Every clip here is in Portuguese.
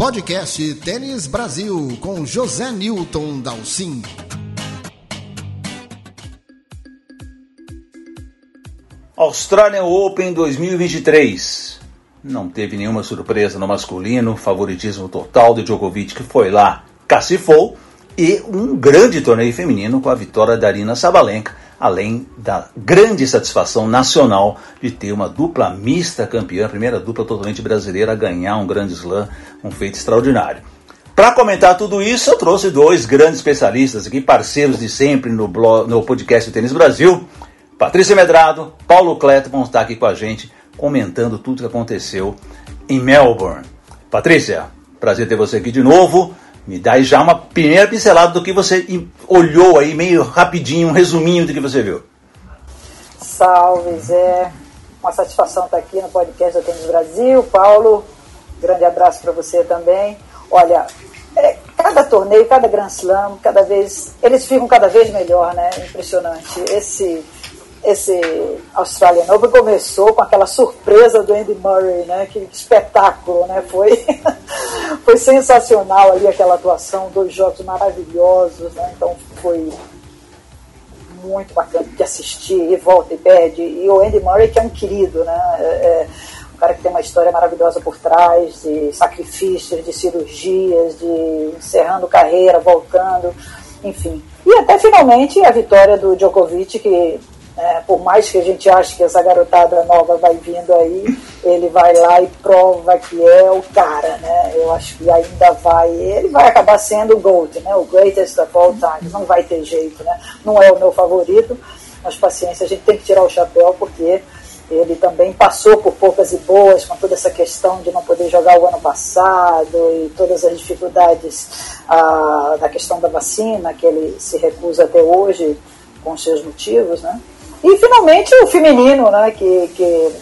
Podcast Tênis Brasil com José Newton Dalcin. Australian Open 2023. Não teve nenhuma surpresa no masculino, favoritismo total de Djokovic que foi lá, cacifou, e um grande torneio feminino com a vitória da Arina Sabalenka, além da grande satisfação nacional de ter uma dupla mista campeã, a primeira dupla totalmente brasileira a ganhar um grande slam, um feito extraordinário. Para comentar tudo isso, eu trouxe dois grandes especialistas aqui, parceiros de sempre no, blog, no podcast Tênis Brasil. Patrícia Medrado, Paulo Cleto vão estar aqui com a gente comentando tudo que aconteceu em Melbourne. Patrícia, prazer ter você aqui de novo. Me dá aí já uma primeira pincelada do que você olhou aí, meio rapidinho, um resuminho do que você viu. Salve, Zé. Uma satisfação estar aqui no podcast da Tênis Brasil. Paulo, grande abraço para você também. Olha, é, cada torneio, cada Grand Slam, cada vez, eles ficam cada vez melhor, né? Impressionante. Esse esse Australian Open começou com aquela surpresa do Andy Murray, né? Que espetáculo, né? Foi, foi sensacional ali aquela atuação, dois jogos maravilhosos, né? Então foi muito bacana de assistir, e volta e perde. E o Andy Murray, que é um querido, né? É, é um cara que tem uma história maravilhosa por trás, de sacrifícios, de cirurgias, de encerrando carreira, voltando, enfim. E até finalmente a vitória do Djokovic, que é, por mais que a gente ache que essa garotada nova vai vindo aí, ele vai lá e prova que é o cara, né? Eu acho que ainda vai, ele vai acabar sendo o GOAT, né? O greatest of all time, não vai ter jeito, né? Não é o meu favorito, mas paciência, a gente tem que tirar o chapéu porque ele também passou por poucas e boas com toda essa questão de não poder jogar o ano passado e todas as dificuldades ah, da questão da vacina, que ele se recusa até hoje com seus motivos, né? E finalmente o feminino, né, que, que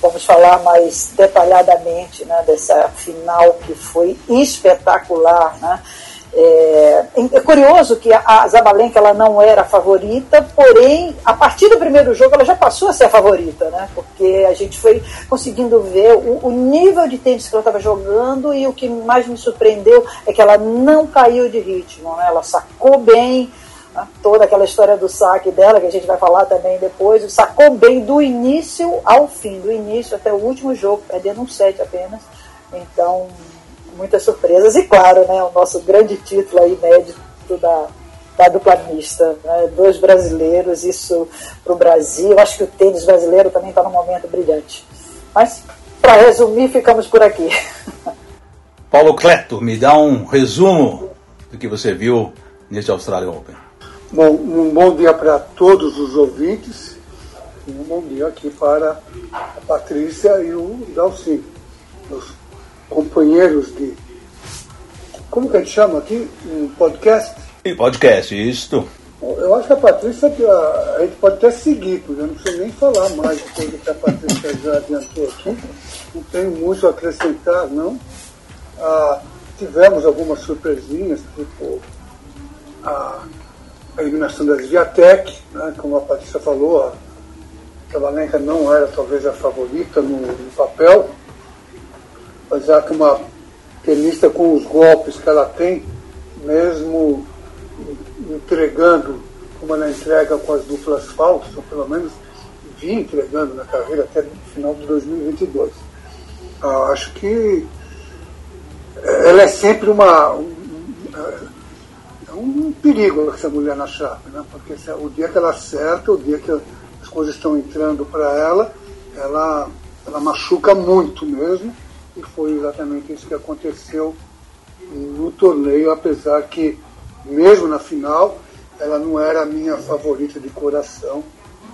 vamos falar mais detalhadamente né, dessa final que foi espetacular. Né? É, é, curioso que a Zabalenka ela não era a favorita, porém, a partir do primeiro jogo ela já passou a ser a favorita, né? porque a gente foi conseguindo ver o, o nível de tênis que ela estava jogando e o que mais me surpreendeu é que ela não caiu de ritmo, né? ela sacou bem? Toda aquela história do saque dela, que a gente vai falar também depois, sacou bem do início ao fim, do início até o último jogo, perdendo um set apenas. Então, muitas surpresas. E claro, né, o nosso grande título aí, inédito da, da dupla mista. Né? Dois brasileiros, isso para o Brasil. Acho que o tênis brasileiro também está num momento brilhante. Mas, para resumir, ficamos por aqui. Paulo Cleto, me dá um resumo do que você viu neste Australian Open. Bom, um bom dia para todos os ouvintes e um bom dia aqui para a Patrícia e o Dalci, os companheiros de. Como que a gente chama aqui? Um podcast? Podcast, isto. Eu acho que a Patrícia, a gente pode até seguir, porque eu não preciso nem falar mais depois que a Patrícia já adiantou aqui. Não tenho muito a acrescentar, não. Ah, tivemos algumas surpresinhas, tipo a a eliminação da Viatec, né, como a Patrícia falou, a Trabalenka não era talvez a favorita no, no papel, mas já que uma tenista com os golpes que ela tem, mesmo entregando como ela entrega com as duplas falsas, ou pelo menos vinha entregando na carreira até o final de 2022. Ah, acho que ela é sempre uma, um perigo essa mulher na chave, né? porque o dia que ela acerta, o dia que as coisas estão entrando para ela, ela, ela machuca muito mesmo, e foi exatamente isso que aconteceu no torneio, apesar que, mesmo na final, ela não era a minha favorita de coração,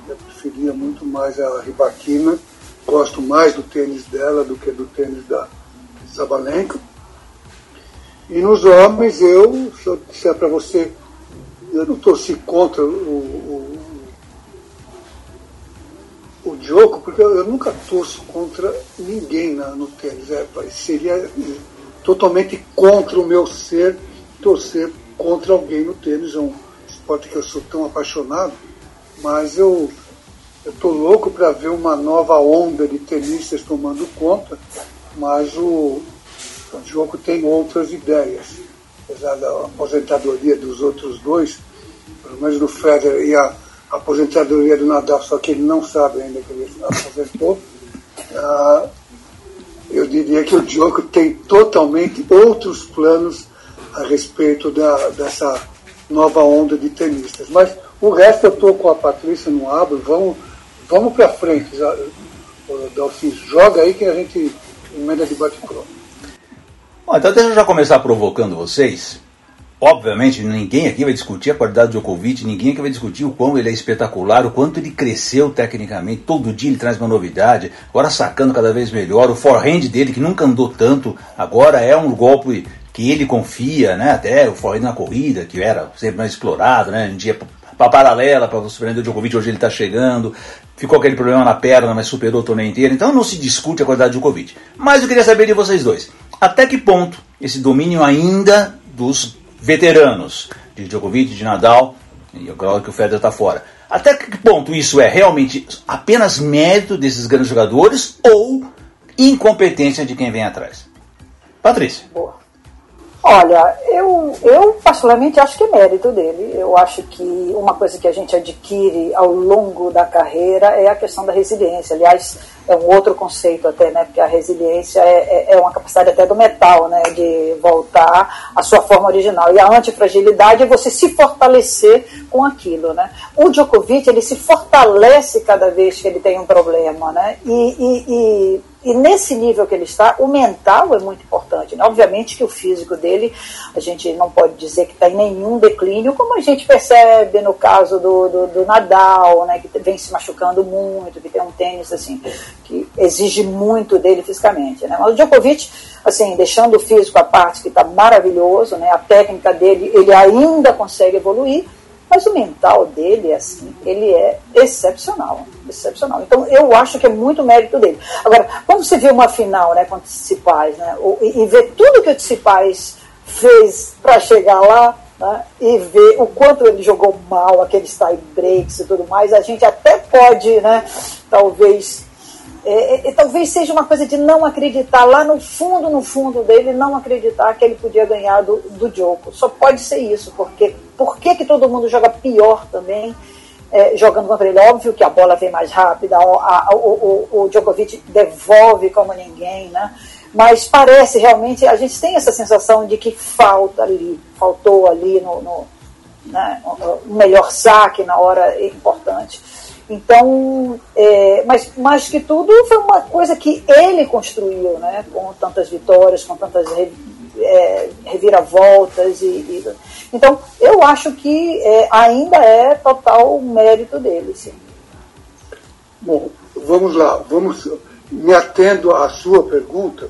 eu preferia muito mais a Ribaquina, gosto mais do tênis dela do que do tênis da Sabalenka e nos homens, eu, se eu disser para você, eu não torci contra o, o, o Diogo, porque eu, eu, nunca torço contra ninguém na, no tênis. É, seria totalmente contra o meu ser torcer contra alguém no tênis. É um esporte que eu sou tão apaixonado, mas eu estou louco para ver uma nova onda de tenistas tomando conta, mas o, O Djokovic tem outras ideias. Apesar da aposentadoria dos outros dois, pelo menos do Federer e a aposentadoria do Nadal, só que ele não sabe ainda que ele aposentou, uh, eu diria que o Djokovic tem totalmente outros planos a respeito da, dessa nova onda de tenistas. Mas o resto eu estou com a Patrícia no abro, vamos, vamos para frente. Dalcin, joga aí que a gente emenda de bate-pronto. Bom, então deixa eu já começar provocando vocês. Obviamente, ninguém aqui vai discutir a qualidade do Djokovic, ninguém aqui vai discutir o quão ele é espetacular, o quanto ele cresceu tecnicamente. Todo dia ele traz uma novidade, agora sacando cada vez melhor. O forehand dele, que nunca andou tanto, agora é um golpe que ele confia, né? Até o forehand na corrida, que era sempre mais explorado, né? Um dia para paralela para o Fernando Djokovic, hoje ele está chegando. Ficou aquele problema na perna, mas superou o torneio inteiro. Então não se discute a qualidade do Djokovic. Mas eu queria saber de vocês dois. Até que ponto esse domínio ainda dos veteranos, de Djokovic, de Nadal, e agora que o Federer está fora. Até que ponto isso é realmente apenas mérito desses grandes jogadores ou incompetência de quem vem atrás? Patrícia. Boa. Olha, eu, eu particularmente acho que é mérito dele. Eu acho que uma coisa que a gente adquire ao longo da carreira é a questão da resiliência. Aliás, é um outro conceito até, né? Porque a resiliência é, é, é uma capacidade até do metal, né? De voltar à sua forma original. E a antifragilidade é você se fortalecer com aquilo, né? O Djokovic, ele se fortalece cada vez que ele tem um problema, né? e, e, e e nesse nível que ele está, o mental é muito importante. Né? Obviamente que o físico dele, a gente não pode dizer que está em nenhum declínio, como a gente percebe no caso do, do, do, Nadal, né? que vem se machucando muito, que tem um tênis assim, que exige muito dele fisicamente. Né? Mas o Djokovic, assim, deixando o físico à parte, que está maravilhoso, né? a técnica dele, ele ainda consegue evoluir, mas o mental dele, assim, ele é excepcional. Excepcional. Então, eu acho que é muito mérito dele. Agora, quando você vê uma final né, com o Tsipais, né, e, e vê tudo que o Tsipais fez para chegar lá, né, e ver o quanto ele jogou mal, aqueles tie breaks e tudo mais, a gente até pode, né, talvez é, é, talvez seja uma coisa de não acreditar lá no fundo, no fundo dele, não acreditar que ele podia ganhar do, do. Só pode ser isso, porque por que, que todo mundo joga pior também é, jogando contra ele? Óbvio que a bola vem mais rápida, a, a, o, o, o Djokovic devolve como ninguém, né? Mas parece realmente, a gente tem essa sensação de que falta ali, faltou ali no, no né, melhor saque na hora importante. Então, é, mas mais que tudo foi uma coisa que ele construiu, né? Com tantas vitórias, com tantas é, reviravoltas e, e, então eu acho que é, ainda é total mérito dele, sim. Bom, vamos lá, vamos me atendo à sua pergunta.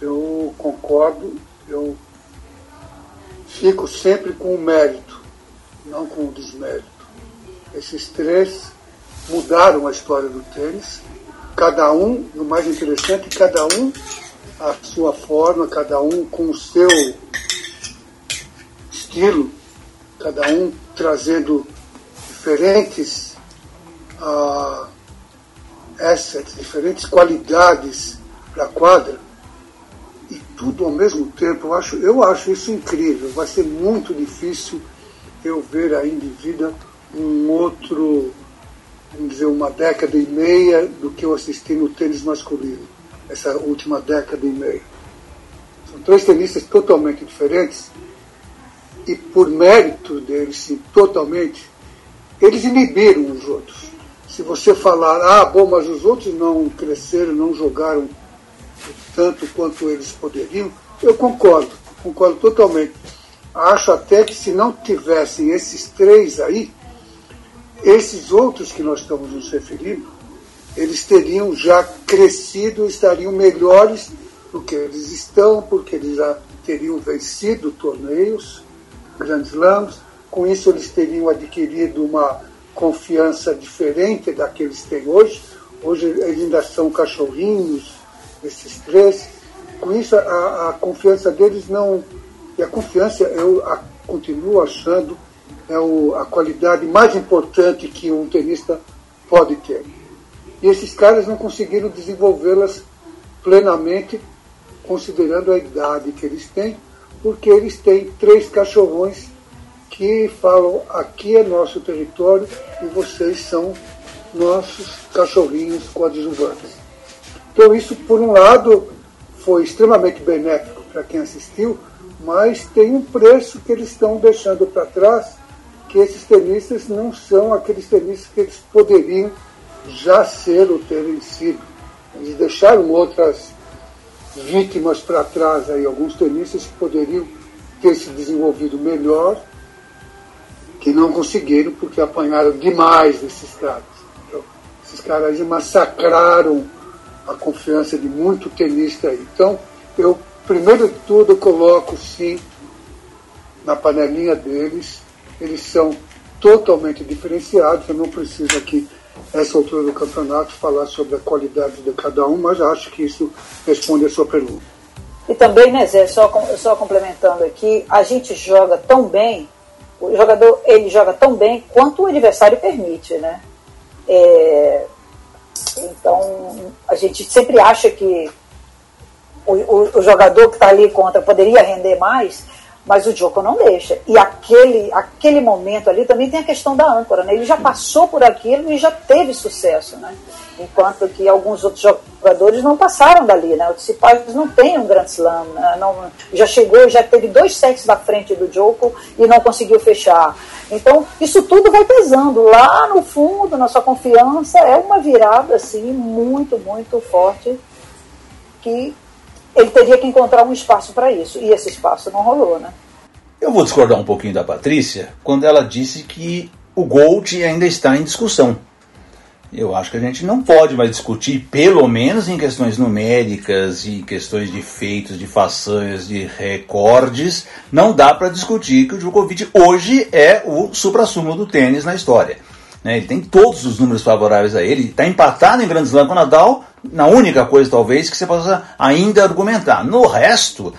Eu concordo, eu fico sempre com o mérito, não com o desmérito. Esses três mudaram a história do tênis, cada um, o mais interessante, cada um a sua forma, cada um com o seu estilo, cada um trazendo diferentes uh, assets, diferentes qualidades para a quadra, e tudo ao mesmo tempo. Eu acho, eu acho isso incrível. Vai ser muito difícil eu ver ainda em vida um outro, vamos dizer, uma década e meia do que eu assisti no tênis masculino, essa última década e meia. São três tenistas totalmente diferentes e por mérito deles, sim, totalmente, eles inibiram os outros. Se você falar, ah, bom, mas os outros não cresceram, não jogaram tanto quanto eles poderiam, eu concordo, concordo totalmente. Acho até que se não tivessem esses três aí, esses outros que nós estamos nos referindo, eles teriam já crescido, estariam melhores do que eles estão, porque eles já teriam vencido torneios, grandes slams, com isso eles teriam adquirido uma confiança diferente da que eles têm hoje. Hoje eles ainda são cachorrinhos, esses três. Com isso a, a confiança deles não. E a confiança eu a, continuo achando é o, a qualidade mais importante que um tenista pode ter. E esses caras não conseguiram desenvolvê-las plenamente considerando a idade que eles têm, porque eles têm três cachorrões que falam aqui é nosso território e vocês são nossos cachorrinhos coadjuvantes. Então isso, por um lado, foi extremamente benéfico para quem assistiu, mas tem um preço que eles estão deixando para trás, que esses tenistas não são aqueles tenistas que eles poderiam já ser ou terem sido. Eles deixaram outras vítimas para trás aí, alguns tenistas que poderiam ter se desenvolvido melhor, que não conseguiram porque apanharam demais desses caras. Então, esses caras massacraram a confiança de muito tenista aí. Então, eu, primeiro de tudo, coloco sim na panelinha deles. Eles são totalmente diferenciados. Eu não preciso aqui, essa altura do campeonato, falar sobre a qualidade de cada um, mas acho que isso responde a sua pergunta. E também, né, Zé, só, só complementando aqui, a gente joga tão bem, o jogador ele joga tão bem quanto o adversário permite, né? É, então, a gente sempre acha que o, o, o jogador que está ali contra poderia render mais, mas o Djoko não deixa. E aquele, aquele momento ali também tem a questão da âncora, né? Ele já passou por aquilo e já teve sucesso, né? Enquanto que alguns outros jogadores não passaram dali, né? O Tsitsipas não tem um grande slam, né? não, já chegou, já teve dois sets da frente do Djoko e não conseguiu fechar. Então, isso tudo vai pesando. Lá no fundo, na sua confiança, é uma virada, assim, muito, muito forte que ele teria que encontrar um espaço para isso. E esse espaço não rolou, né? Eu vou discordar um pouquinho da Patrícia quando ela disse que o Gold ainda está em discussão. Eu acho que a gente não pode mais discutir, pelo menos em questões numéricas e questões de feitos, de façanhas, de recordes, não dá para discutir que o Djokovic hoje é o supra-sumo do tênis na história. Né? Ele tem todos os números favoráveis a ele, está empatado em Grand Slam com o Nadal, na única coisa talvez que você possa ainda argumentar. No resto,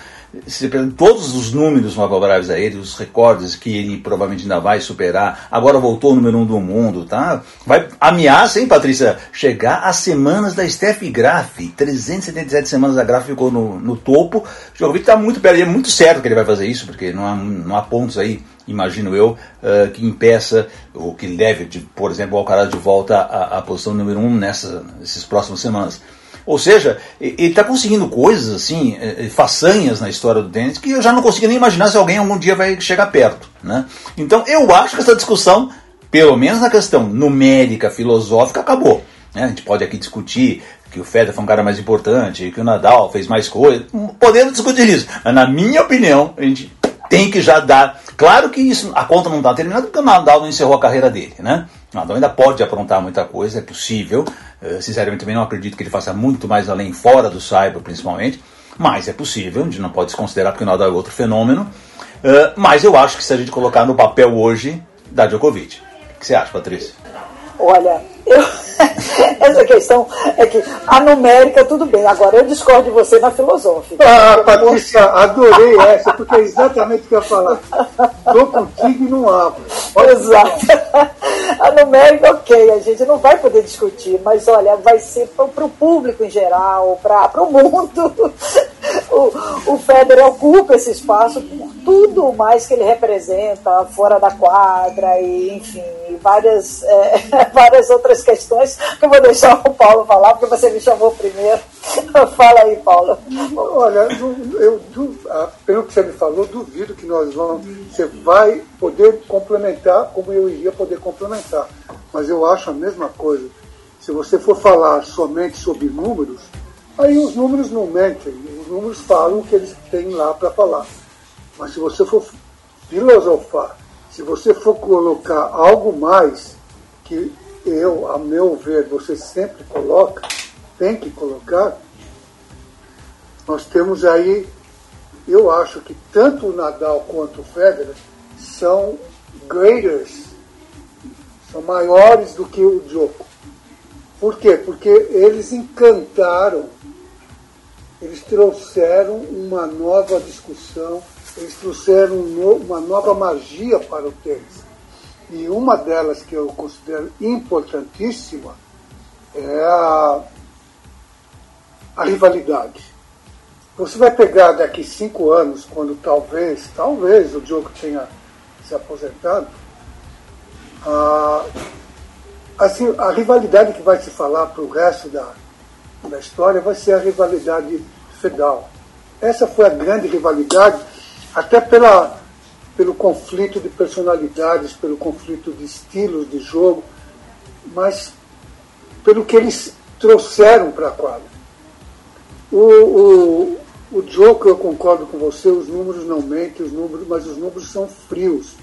se todos os números favoráveis a ele, os recordes que ele provavelmente ainda vai superar, agora voltou o número um do mundo, tá? Vai ameaça, hein, Patrícia, chegar às semanas da Steph Graf, 377 semanas a Graf ficou no, no topo. O Djokovic está muito perto, é muito certo que ele vai fazer isso, porque não há, não há pontos aí imagino eu, uh, que impeça ou que leve, de, por exemplo, o Alcaraz de volta à, à posição número um nessa, nessas próximas semanas. Ou seja, ele está conseguindo coisas assim, eh, eh, façanhas na história do tênis, que eu já não consigo nem imaginar se alguém algum dia vai chegar perto. Né? Então eu acho que essa discussão, pelo menos na questão numérica, filosófica, acabou. Né? A gente pode aqui discutir que o Federer foi um cara mais importante, que o Nadal fez mais coisas, podemos discutir isso. Mas na minha opinião, a gente tem que já dar. Claro que isso, a conta não está terminada porque o Nadal não encerrou a carreira dele, né? O Nadal ainda pode aprontar muita coisa, é possível. Uh, sinceramente, também não acredito que ele faça muito mais além fora do cyber, principalmente. Mas é possível, a gente não pode desconsiderar porque o Nadal é outro fenômeno. Uh, mas eu acho que se a gente colocar no papel hoje, da Djokovic. O que você acha, Patrícia? Olha, eu, essa questão é que a numérica, tudo bem. Agora eu discordo de você na filosófica. Ah, Patrícia, adorei essa, porque é exatamente o que eu ia falar. Estou contigo e não abro. Exato. A numérica, ok, a gente não vai poder discutir, mas olha, vai ser para o público em geral, para o mundo. O, o Federer ocupa esse espaço por tudo mais que ele representa fora da quadra e, enfim, várias, é, várias outras questões que eu vou deixar o Paulo falar, porque você me chamou primeiro. Fala aí, Paulo. Olha, eu, eu, ah, pelo que você me falou, duvido que nós vamos. Você vai poder complementar como eu iria poder complementar. Mas eu acho a mesma coisa. Se você for falar somente sobre números, aí os números não mentem. Os números falam o que eles têm lá para falar. Mas se você for filosofar, se você for colocar algo mais que eu, a meu ver, você sempre coloca, tem que colocar, nós temos aí, eu acho que tanto o Nadal quanto o Federer são graders, são maiores do que o Djoko. Por quê? Porque eles encantaram, eles trouxeram uma nova discussão, eles trouxeram uma nova magia para o tênis. E uma delas que eu considero importantíssima é a, a rivalidade. Você vai pegar daqui cinco anos, quando talvez, talvez o Diogo tenha se aposentado, a, assim, a rivalidade que vai se falar para o resto da, da história vai ser a rivalidade federal. Essa foi a grande rivalidade, até pela, pelo conflito de personalidades, pelo conflito de estilos de jogo, mas pelo que eles trouxeram para a quadra. O, o, o Joko, eu concordo com você, os números não mentem, os números, mas os números são frios.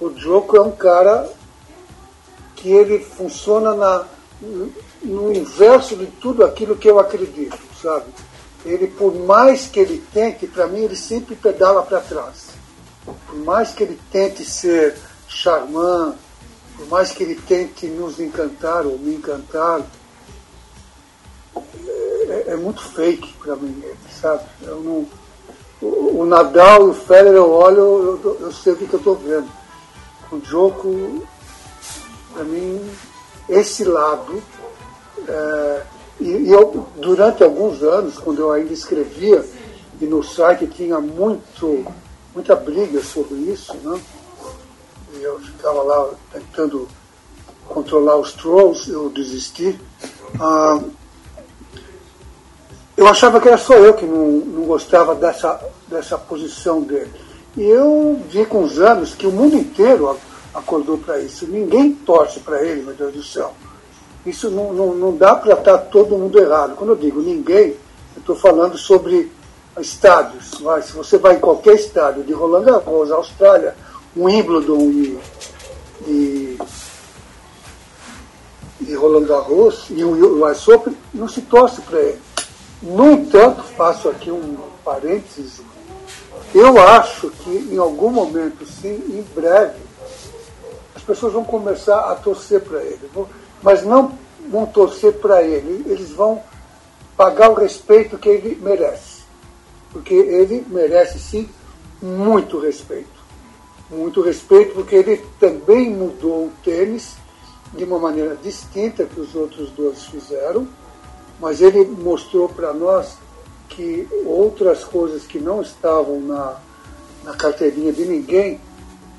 O Joko é um cara que ele funciona na, no inverso de tudo aquilo que eu acredito, sabe? Ele, por mais que ele tente, para mim, ele sempre pedala para trás. Por mais que ele tente ser charmant, por mais que ele tente nos encantar ou me encantar, é, é muito fake para mim, sabe? Eu não, o, o, Nadal e o Federer eu olho, eu, eu sei o que, eu estou vendo. O Djoko, para mim, esse lado é, e, e eu, durante alguns anos, quando eu ainda escrevia, e no site tinha muito, muita briga sobre isso, né? e eu ficava lá tentando controlar os trolls, eu desisti. Ah, eu achava que era só eu que não, não gostava dessa, dessa posição dele. E eu vi com os anos que o mundo inteiro acordou para isso. Ninguém torce para ele, meu Deus do céu. Isso não, não, não dá para estar todo mundo errado. Quando eu digo ninguém, eu estou falando sobre estádios. Mas se você vai em qualquer estádio de Roland Garros, Austrália, Wimbledon e, e, e Roland Garros e o US Open, não se torce para ele. No entanto, faço aqui um parênteses, eu acho que em algum momento, sim, em breve, as pessoas vão começar a torcer para ele mas não vão torcer para ele, eles vão pagar o respeito que ele merece. Porque ele merece sim muito respeito. Muito respeito, porque ele também mudou o tênis de uma maneira distinta que os outros dois fizeram, mas ele mostrou para nós que outras coisas que não estavam na, na carteirinha de ninguém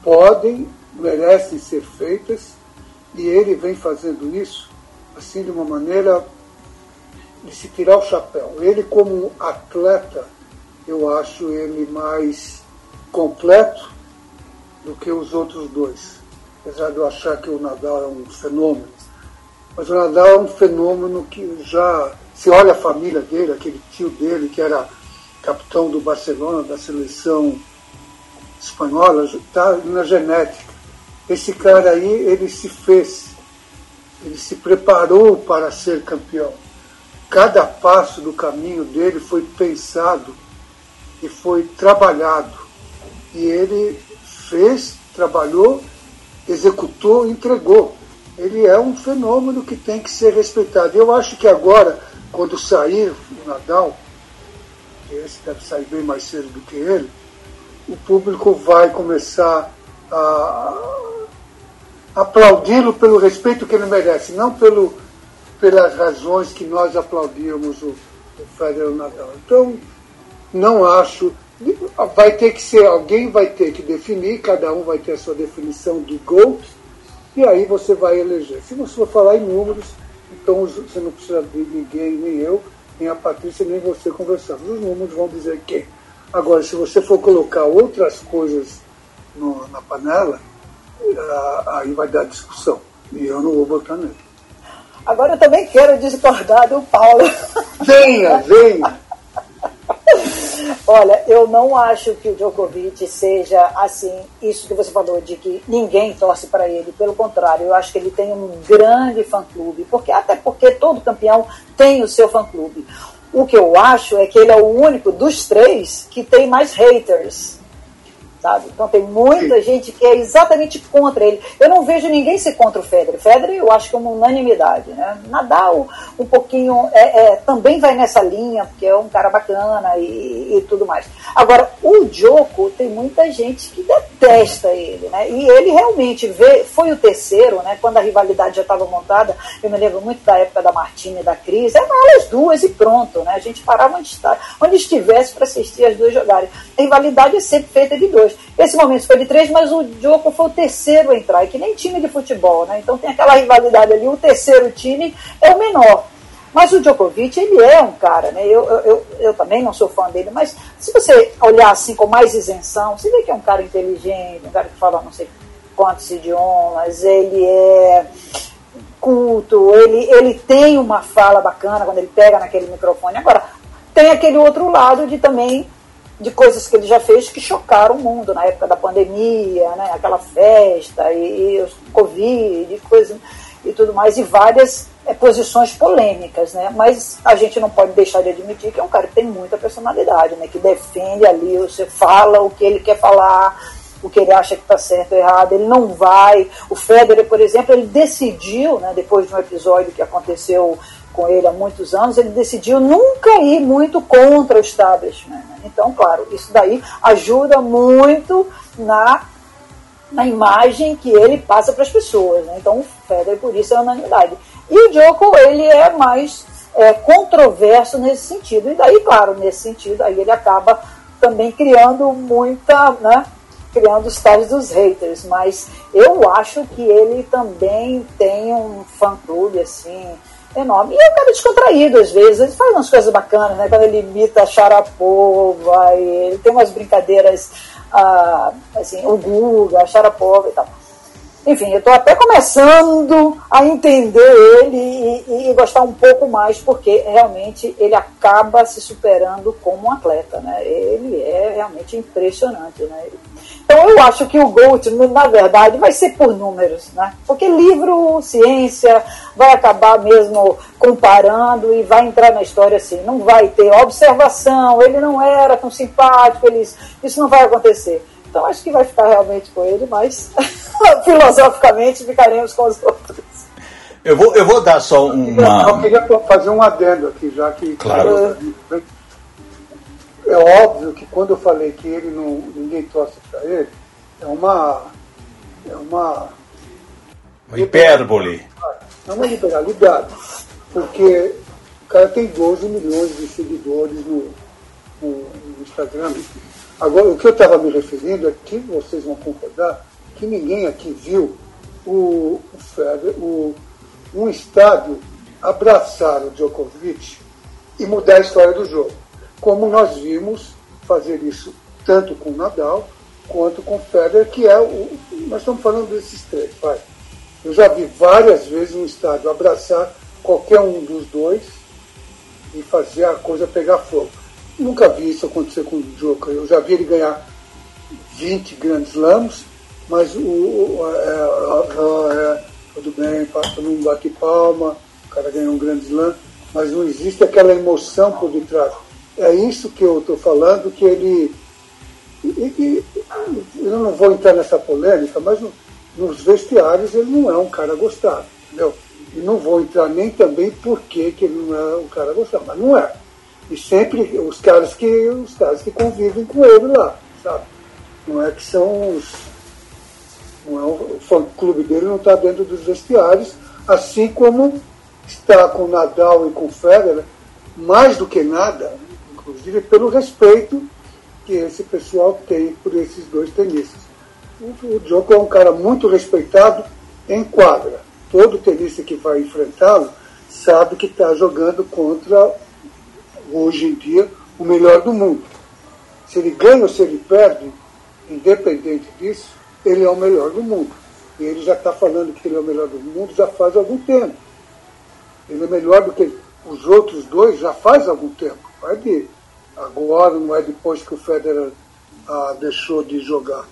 podem, merecem ser feitas e ele vem fazendo isso assim de uma maneira de se tirar o chapéu. Ele como atleta, eu acho ele mais completo do que os outros dois. Apesar de eu achar que o Nadal é um fenômeno. Mas o Nadal é um fenômeno que já se olha a família dele, aquele tio dele que era capitão do Barcelona, da seleção espanhola, está na genética. Esse cara aí, ele se fez, ele se preparou para ser campeão. Cada passo do caminho dele foi pensado e foi trabalhado. E ele fez, trabalhou, executou, entregou. Ele é um fenômeno que tem que ser respeitado. Eu acho que agora, quando sair o Nadal, esse deve sair bem mais cedo do que ele, o público vai começar a aplaudi-lo pelo respeito que ele merece, não pelo, pelas razões que nós aplaudíamos o, o Federer Nadal. Então, não acho. Vai ter que ser, alguém vai ter que definir, cada um vai ter a sua definição do GOAT, e aí você vai eleger. Se você for falar em números, então você não precisa de ninguém, nem eu, nem a Patrícia, nem você conversando. Os números vão dizer quem. Agora, se você for colocar outras coisas no, na panela, aí vai dar discussão. E eu não vou votar nele. Agora eu também quero discordar do Paulo. Venha, venha. Olha, eu não acho que o Djokovic seja assim, isso que você falou, de que ninguém torce para ele. Pelo contrário, eu acho que ele tem um grande fã-clube, porque até porque todo campeão tem o seu fã-clube. O que eu acho é que ele é o único dos três que tem mais haters sabe? Então tem muita Sim. gente que é exatamente contra ele. Eu não vejo ninguém ser contra o Federer. Federer eu acho que é uma unanimidade, né? Nadal um pouquinho é, é, também vai nessa linha, porque é um cara bacana e, e tudo mais. Agora, o Djoko tem muita gente que detesta ele, né? E ele realmente vê, foi o terceiro, né? Quando a rivalidade já estava montada, eu me lembro muito da época da Martina e da Cris, eram elas duas e pronto, né? A gente parava onde, onde estivesse para assistir as duas jogarem. A rivalidade é sempre feita de dois. Esse momento foi de três, mas o Djoko foi o terceiro a entrar, e que nem time de futebol, né? Então tem aquela rivalidade ali, o terceiro time é o menor. Mas o Djokovic, ele é um cara, né? Eu, eu, eu, também não sou fã dele, mas se você olhar assim com mais isenção, você vê que é um cara inteligente, um cara que fala não sei quantos idiomas, ele é culto, ele, ele tem uma fala bacana quando ele pega naquele microfone. Agora, tem aquele outro lado de também de coisas que ele já fez que chocaram o mundo na época da pandemia, né? aquela festa e, e Covid, e coisas e tudo mais, e várias é, posições polêmicas, né? Mas a gente não pode deixar de admitir que é um cara que tem muita personalidade, né? Que defende ali, você fala o que ele quer falar, o que ele acha que está certo ou errado, ele não vai. O Federer, por exemplo, ele decidiu, né, depois de um episódio que aconteceu com ele há muitos anos, ele decidiu nunca ir muito contra o establishment. Então, claro, isso daí ajuda muito na na imagem que ele passa para as pessoas. Né? Então, o Federer, por isso, é unanimidade. E o Djoko, ele é mais é, controverso nesse sentido. E daí, claro, nesse sentido, aí ele acaba também criando muita, né, criando os tais dos haters. Mas eu acho que ele também tem um fã-clube, assim, enorme. E é um cara descontraído, às vezes. Ele faz umas coisas bacanas, né? Quando ele imita a Sharapova, ele tem umas brincadeiras, ah, assim, o Guga, a Sharapova e tal enfim, eu estou até começando a entender ele e, e, gostar um pouco mais, porque realmente ele acaba se superando como um atleta, né? Ele é realmente impressionante, né? Então eu acho que o GOAT, na verdade, vai ser por números, né? Porque livro, ciência, vai acabar mesmo comparando e vai entrar na história assim. Não vai ter observação, ele não era tão simpático, ele, isso não vai acontecer. Então acho que vai ficar realmente com ele, mas filosoficamente ficaremos com os outros. Eu vou, eu vou dar só uma. Eu queria fazer um adendo aqui, já que. Claro. É óbvio que quando eu falei que ele não. ninguém torce para ele, é uma. É uma. Uma hipérbole. É uma liberalidade. Porque o cara tem 12 milhões de seguidores no, no, no Instagram Agora, o que eu estava me referindo é que vocês vão concordar que ninguém aqui viu o, o, um estádio abraçar o Djokovic e mudar a história do jogo. Como nós vimos fazer isso tanto com o Nadal quanto com o Federer, que é o. Nós estamos falando desses três, vai. Eu já vi várias vezes um estádio abraçar qualquer um dos dois e fazer a coisa pegar fogo. Nunca vi isso acontecer com o Joker. Eu já vi ele ganhar 20 grandes lamos, mas o, o é, é, é, tudo bem, todo mundo bate palma, o cara ganhou um grande slam, mas não existe aquela emoção por detrás. É isso que eu estou falando, que ele. E, eu não vou entrar nessa polêmica, mas no, nos vestiários ele não é um cara gostado, entendeu? E não vou entrar nem também por que ele não é um cara gostado, mas não é. E sempre os caras que os caras que convivem com ele lá, sabe? Não é que são os. Não é o, fã clube dele não está dentro dos vestiários, assim como está com Nadal e com Federer, mais do que nada, inclusive pelo respeito que esse pessoal tem por esses dois tenistas. O, o Djoko é um cara muito respeitado em quadra. Todo tenista que vai enfrentá-lo sabe que está jogando contra hoje em dia, o melhor do mundo. Se ele ganha ou se ele perde, independente disso, ele é o melhor do mundo. E ele já está falando que ele é o melhor do mundo já faz algum tempo. Ele é melhor do que os outros dois já faz algum tempo. É de agora, não é depois que o Federer ah, deixou de jogar.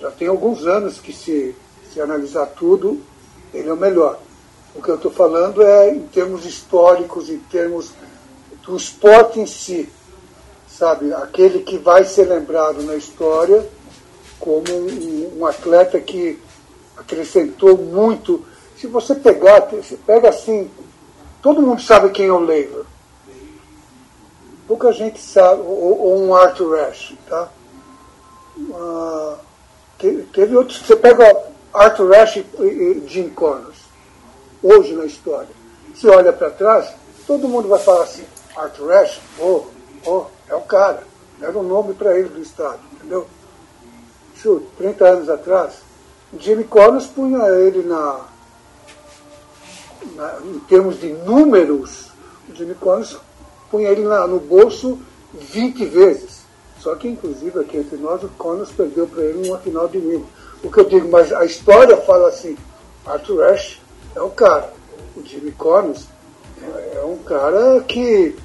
Já tem alguns anos que, se, se analisar tudo, ele é o melhor. O que eu estou falando é em termos históricos, em termos do esporte em si, sabe? Aquele que vai ser lembrado na história como um, um atleta que acrescentou muito. Se você pegar, você pega assim, todo mundo sabe quem é o Lever. Pouca gente sabe, ou, ou um Arthur Ashe, tá? Uh, teve outros. Você pega Arthur Ashe e, e Jim Connors, hoje na história. Você olha para trás, todo mundo vai falar assim, Arthur Ashe, oh, oh, é o cara. Era um nome para ele do Estado, entendeu? Isso, 30 anos atrás, Jimmy Connors punha ele na, na, em termos de números, o Jimmy Connors punha ele na, no bolso 20 vezes. Só que, inclusive, aqui entre nós, o Connors perdeu para ele uma final de Wimbledon. O que eu digo, mas a história fala assim, Arthur Ashe é um cara. O Jimmy Connors é, é um cara que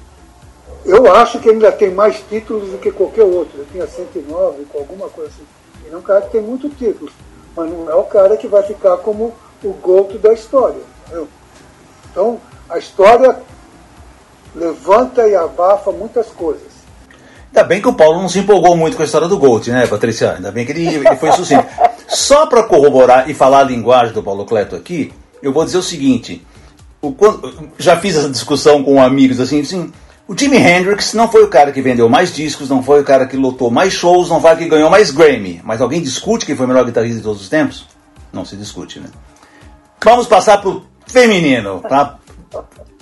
eu acho que ele ainda tem mais títulos do que qualquer outro. Ele tinha 109, com alguma coisa assim. Ele é um cara que tem muito títulos, mas não é o cara que vai ficar como o GOAT da história. Entendeu? Então, a história levanta e abafa muitas coisas. Ainda bem que o Paulo não se empolgou muito com a história do Gold, né, Patrícia? Ainda bem que ele, ele foi sucinto. Só para corroborar e falar a linguagem do Paulo Cleto aqui, eu vou dizer o seguinte: o, já fiz essa discussão com amigos assim, assim. O Jimi Hendrix não foi o cara que vendeu mais discos, não foi o cara que lotou mais shows, não foi o que ganhou mais Grammy. Mas alguém discute quem foi o melhor guitarrista de todos os tempos? Não se discute, né? Vamos passar pro feminino, tá?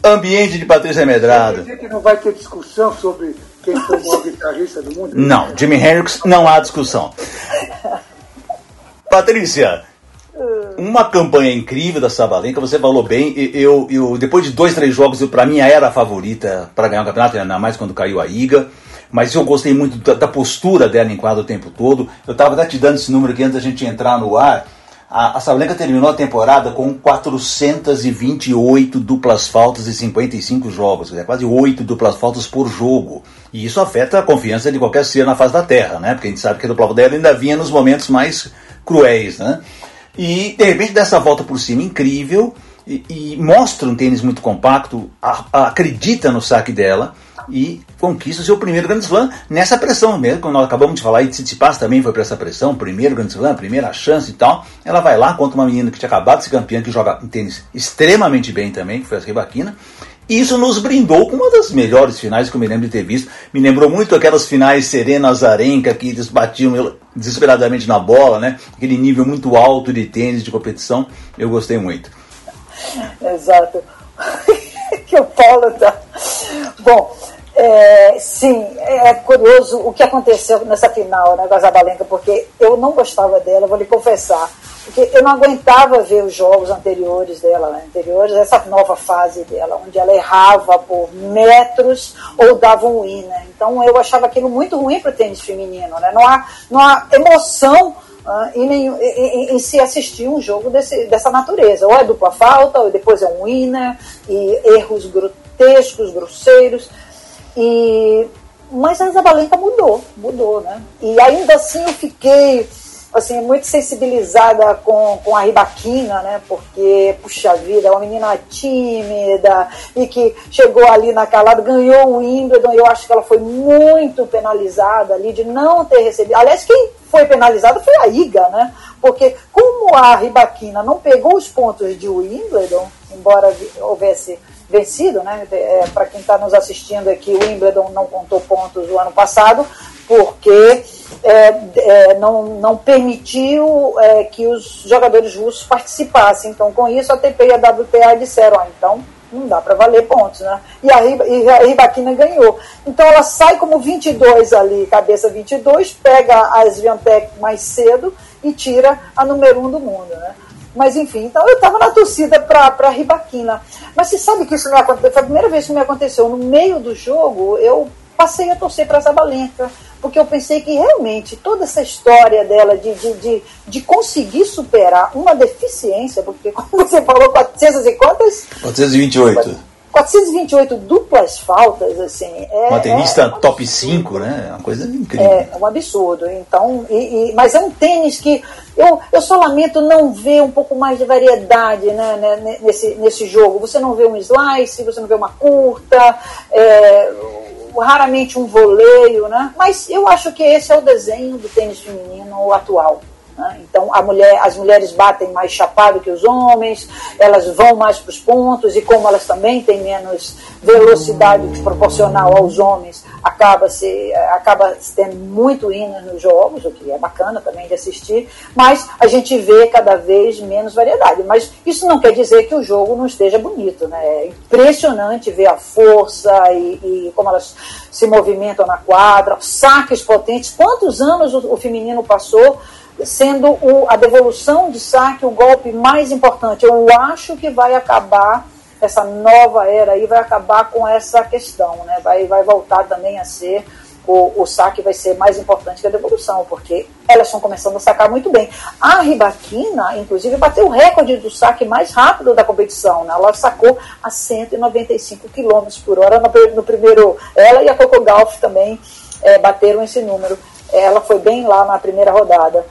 Ambiente de Patrícia Medrado. Você que não vai ter discussão sobre quem foi o maior guitarrista do mundo? Não, Jimi Hendrix não há discussão. Patrícia, uma campanha incrível da Sabalenka, você falou bem. Eu, eu depois de dois, três jogos, para mim era a favorita para ganhar o campeonato, ainda mais quando caiu a Iga. Mas eu gostei muito da, da postura dela em quadro o tempo todo. Eu estava até te dando esse número aqui antes da gente entrar no ar. A, a Sabalenka terminou a temporada com 428 duplas faltas e 55 jogos, é quase 8 duplas faltas por jogo. E isso afeta a confiança de qualquer ser na face da Terra, né? Porque a gente sabe que a dupla dela ainda vinha nos momentos mais cruéis, né? E de repente dessa volta por cima incrível e, e mostra um tênis muito compacto, a, a, acredita no saque dela e conquista o seu primeiro Grand Slam nessa pressão mesmo, como nós acabamos de falar, e Tsitsipas também foi para essa pressão, primeiro Grand Slam, primeira chance e tal. Ela vai lá contra uma menina que tinha acabado de ser campeã, que joga um tênis extremamente bem também, que foi a Ribaquina, e isso nos brindou com uma das melhores finais que eu me lembro de ter visto. Me lembrou muito aquelas finais Serena Azarenka que eles batiam desesperadamente na bola, né? Aquele nível muito alto de tênis, de competição. Eu gostei muito. Exato. que o Paulo tá. Bom, é, sim, é curioso o que aconteceu nessa final, né, com a Zabalenka, porque eu não gostava dela, vou lhe confessar porque eu não aguentava ver os jogos anteriores dela, né? anteriores, essa nova fase dela, onde ela errava por metros ou dava um win, né? Então eu achava aquilo muito ruim para o tênis feminino, né? Não há, não há emoção em, em, em, em, se assistir um jogo desse, dessa natureza. Ou é dupla falta, ou depois é um winner, e erros grotescos, grosseiros. E, mas a Zabalenka mudou, mudou, né? E ainda assim eu fiquei assim, muito sensibilizada com, com a ribaquina, né? Porque, puxa vida, é uma menina tímida e que chegou ali na calada, ganhou o Wimbledon, eu acho que ela foi muito penalizada ali de não ter recebido. Aliás, quem foi penalizada foi a Iga, né? Porque como a ribaquina não pegou os pontos de Wimbledon, embora houvesse vencido, né? É, Para quem está nos assistindo aqui, o Wimbledon não contou pontos o ano passado, porque é, é, não, não permitiu é, que os jogadores russos participassem. Então, com isso, a ATP e a WTA disseram: ah, então não dá para valer pontos, né? E a, e a Ribaquina ganhou. Então, ela sai como 22 ali, cabeça 22, pega a Sviantec mais cedo e tira a número 1 do mundo, né? Mas enfim, então eu estava na torcida para Ribaquina. Mas você sabe que isso me aconteceu, foi a primeira vez que me aconteceu. No meio do jogo, eu passei a torcer para a Zabalenka porque eu pensei que realmente toda essa história dela de, de, de, de, conseguir superar uma deficiência, porque como você falou, 400 e quantas? 428. 428 duplas faltas, assim. É, uma tenista é, top 5, né? É uma coisa incrível. É, é um absurdo. Então, e, e, mas é um tênis que eu, eu só lamento não ver um pouco mais de variedade né, né, nesse, nesse jogo. Você não vê um slice, você não vê uma curta. É, raramente um voleio, né? Mas eu acho que esse é o desenho do tênis feminino atual. Né? Então, mulher, as mulheres batem mais chapado que os homens, elas vão mais para os pontos, e como elas também têm menos velocidade proporcional aos homens, acaba se acaba tendo muito hino nos jogos, o que é bacana também de assistir, mas a gente vê cada vez menos variedade. Mas isso não quer dizer que o jogo não esteja bonito, né? É impressionante ver a força e, e como elas se movimentam na quadra, saques potentes. Quantos anos o, o feminino passou sendo o, a devolução de saque o golpe mais importante. Eu acho que vai acabar, essa nova era aí vai acabar com essa questão, né? vai, vai voltar também a ser, o, o saque vai ser mais importante que a devolução, porque elas estão começando a sacar muito bem. A Ribaquina, inclusive, bateu o recorde do saque mais rápido da competição. Né? Ela sacou a 195 km por hora no, no primeiro. Ela e a Coco Golf também é, bateram esse número. Ela foi bem lá na primeira rodada.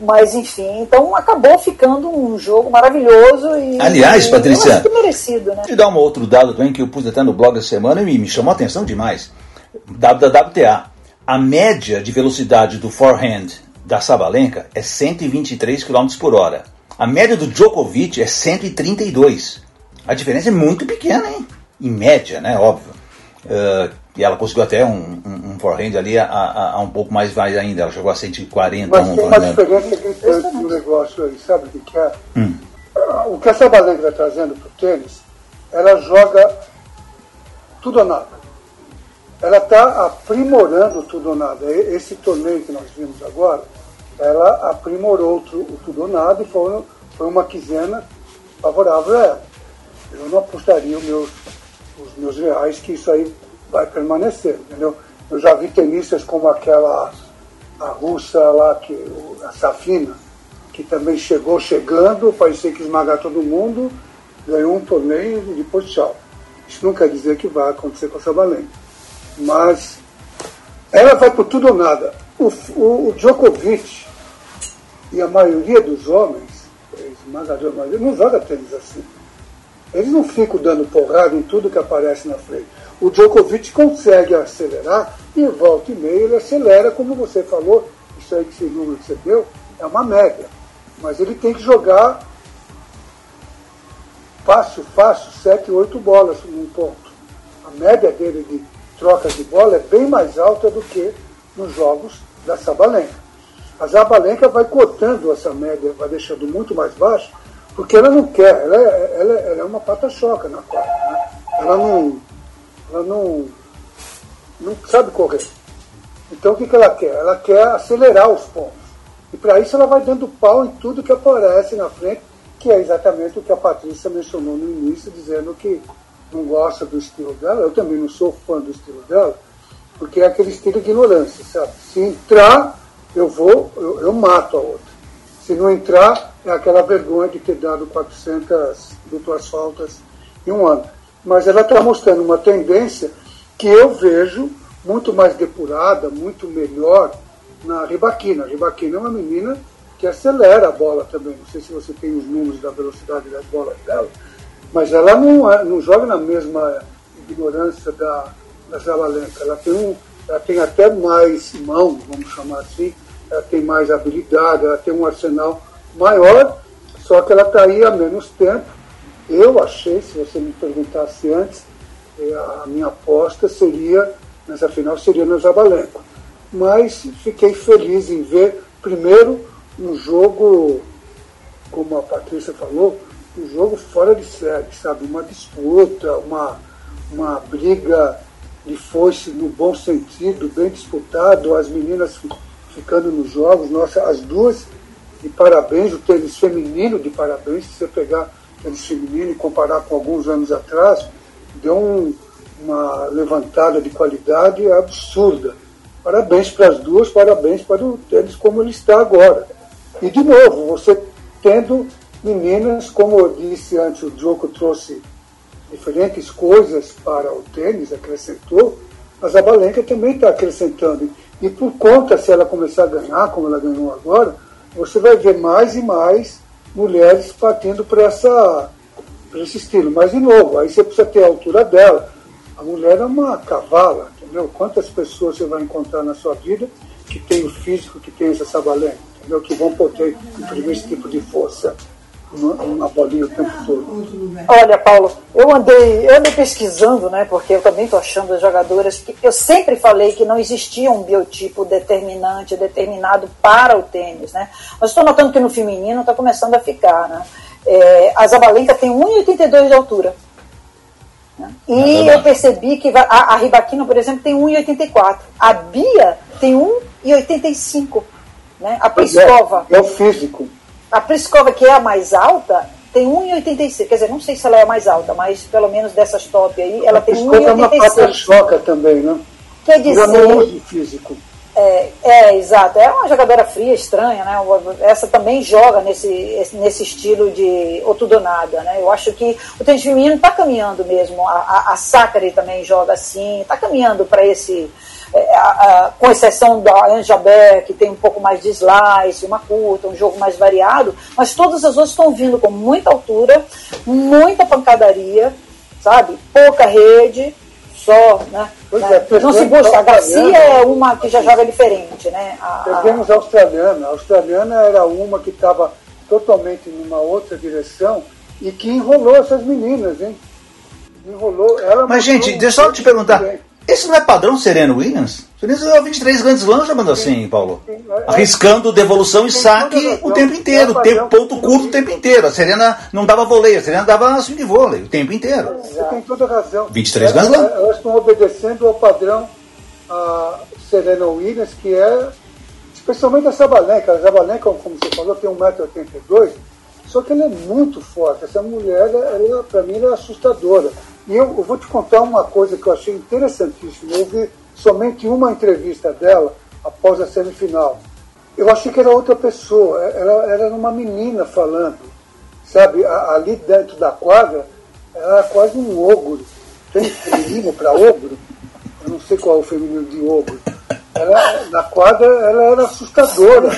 Mas enfim, então acabou ficando um jogo maravilhoso e. Aliás, Patrícia. E merecido, né? Te dar um outro dado também que eu pus até no blog da semana e me, chamou a atenção demais. Dado da WTA. A média de velocidade do forehand da Sabalenka é 123 km por hora. A média do Djokovic é 132. A diferença é muito pequena, hein? Em média, né? Óbvio. Uh, e ela conseguiu até um, um, um forehand ali a, a, a, um pouco mais, mais ainda. Ela chegou a 140. Mas tem uma diferença que no negócio aí, sabe o que é? Hum. O que a Sabalenka está trazendo para o tênis, ela joga tudo ou nada. Ela está aprimorando tudo ou nada. Esse torneio que nós vimos agora, ela aprimorou o tudo ou nada e foi, foi uma quinzena favorável a ela. Eu não apostaria os meus, os meus reais que isso aí vai permanecer, entendeu? Eu já vi tenistas como aquela, a russa lá, que, a Safina, que também chegou chegando, parecia que esmagar todo mundo, ganhou um torneio e depois tchau. Isso não quer dizer que vai acontecer com a Sabalenka. Mas ela vai por tudo ou nada. O, o, o Djokovic e a maioria dos homens, esmagador não joga tênis assim. Eles não ficam dando porrada em tudo que aparece na frente. O Djokovic consegue acelerar e volta e meia ele acelera, como você falou, isso aí que esse número que você deu é uma média. Mas ele tem que jogar fácil, fácil, sete, oito bolas num ponto. A média dele de troca de bola é bem mais alta do que nos jogos da Sabalenka. A Sabalenka vai cortando essa média, vai deixando muito mais baixo, porque ela não quer, ela é, ela, ela é uma pata-choca na quadra. Né? Ela não ela não, não sabe correr. Então o que, que ela quer? Ela quer acelerar os pontos. E para isso ela vai dando pau em tudo que aparece na frente, que é exatamente o que a Patrícia mencionou no início, dizendo que não gosta do estilo dela. Eu também não sou fã do estilo dela, porque é aquele estilo de ignorância, sabe? Se entrar, eu vou, eu, eu mato a outra. Se não entrar, é aquela vergonha de ter dado 400 duplas faltas em um ano mas ela está mostrando uma tendência que eu vejo muito mais depurada, muito melhor na Ribaquina. A Ribaquina é uma menina que acelera a bola também. Não sei se você tem os números da velocidade das bolas dela, mas ela não, é, não joga na mesma ignorância da, da Zabalenka. Ela tem, um, ela tem até mais mão, vamos chamar assim, ela tem mais habilidade, ela tem um arsenal maior, só que ela está aí há menos tempo eu achei, se você me perguntasse antes, eh, a minha aposta seria, nessa final, seria no Zabalenko. Mas fiquei feliz em ver, primeiro, um jogo, como a Patrícia falou, um jogo fora de série, sabe? Uma disputa, uma, uma briga de foice no bom sentido, bem disputado, as meninas ficando nos jogos, nossa, as duas de parabéns, o tênis feminino de parabéns, se você pegar tênis feminino e comparar com alguns anos atrás, deu um, uma levantada de qualidade absurda. Parabéns para as duas, parabéns para o tênis como ele está agora. E, de novo, você tendo meninas, como eu disse antes, o Djoko trouxe diferentes coisas para o tênis, acrescentou, a Zabalenka também está acrescentando. E por conta, se ela começar a ganhar, como ela ganhou agora, você vai ver mais e mais mulheres partindo para essa para esse estilo. Mas, de novo, aí você precisa ter a altura dela. A mulher é uma cavala, entendeu? Quantas pessoas você vai encontrar na sua vida que tem o físico que tem essa sabalena? entendeu? que vão poder imprimir esse tipo de força uma bolinha o tempo todo. Olha, Paulo, eu andei, eu andei pesquisando, né? Porque eu também estou achando as jogadoras que eu sempre falei que não existia um biotipo determinante, determinado para o tênis, né? Mas estou notando que no feminino está começando a ficar, né? É, a Zabalenka tem 1,82 de altura. Né? E eu percebi que a, a Ribaquino, por exemplo, tem 1,84. A Bia tem 1,85. Né? A Pliskova. É, é o físico. A Pliskova, que é a mais alta, tem 1,86. Quer dizer, não sei se ela é a mais alta, mas pelo menos dessas top aí, ela a tem 1,86. é uma choca também, né? Quer dizer... Não uso físico. É, é, exato. É uma jogadora fria, estranha, né? Essa também joga nesse, nesse estilo de ou tudo ou nada, né? Eu acho que o tênis feminino está caminhando mesmo. A, a, a Sakari também joga assim, está caminhando para esse é, a, a, com exceção da Anja Beck, que tem um pouco mais de slice, uma curta, um jogo mais variado, mas todas as outras estão vindo com muita altura, muita pancadaria, sabe? Pouca rede, só, né? né? É, não se busca. A Garcia é uma que já joga diferente, né? A, Pegamos a australiana. A australiana era uma que estava totalmente numa outra direção e que enrolou essas meninas, hein? Enrolou. Ela Mas, gente, deixa eu só te perguntar. Bem. Esse não é padrão Serena Williams? Serena ganhou 23 grandes lãs jogando assim, Paulo. Arriscando devolução e saque o tempo inteiro, tempo, ponto curto o tempo inteiro. A Serena não dava voleio, a Serena dava swing vôlei o tempo inteiro. Você tem toda razão. 23 grandes lãs. Elas estão obedecendo ao padrão a Serena Williams, que é especialmente a Sabalenka. A Sabalenka, como você falou, tem 1,82m, só que ela é muito forte. Essa mulher, ela, para mim, ela é assustadora. E eu, eu, vou te contar uma coisa que eu achei interessantíssima. Vi somente uma entrevista dela após a semifinal. Eu achei que era outra pessoa, ela era uma menina falando, sabe? Ali dentro da quadra, ela era quase um ogro. Tem feminino para ogro? Eu não sei qual é o feminino de ogro. Ela, na quadra, ela era assustadora.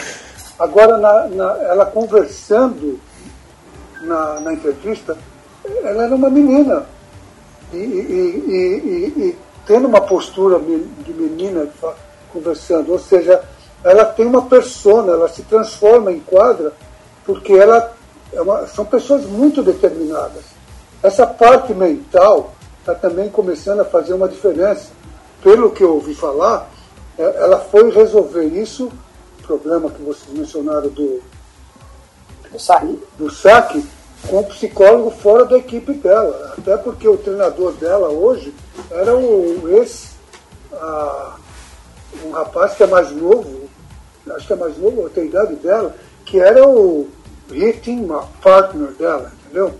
Agora, na, na, ela conversando na, na entrevista, ela era uma menina e, e, e, e tendo uma postura de menina conversando, ou seja, ela tem uma persona, ela se transforma em quadra, porque ela é uma, são pessoas muito determinadas. Essa parte mental está também começando a fazer uma diferença. Pelo que eu ouvi falar, é, ela foi resolver isso, problema que vocês mencionaram do, do saque, do saque com um psicólogo fora da equipe dela. Até porque o treinador dela hoje era o ex, a, um rapaz que é mais novo, acho que é mais novo, tem a idade dela, que era o hitting partner dela, entendeu?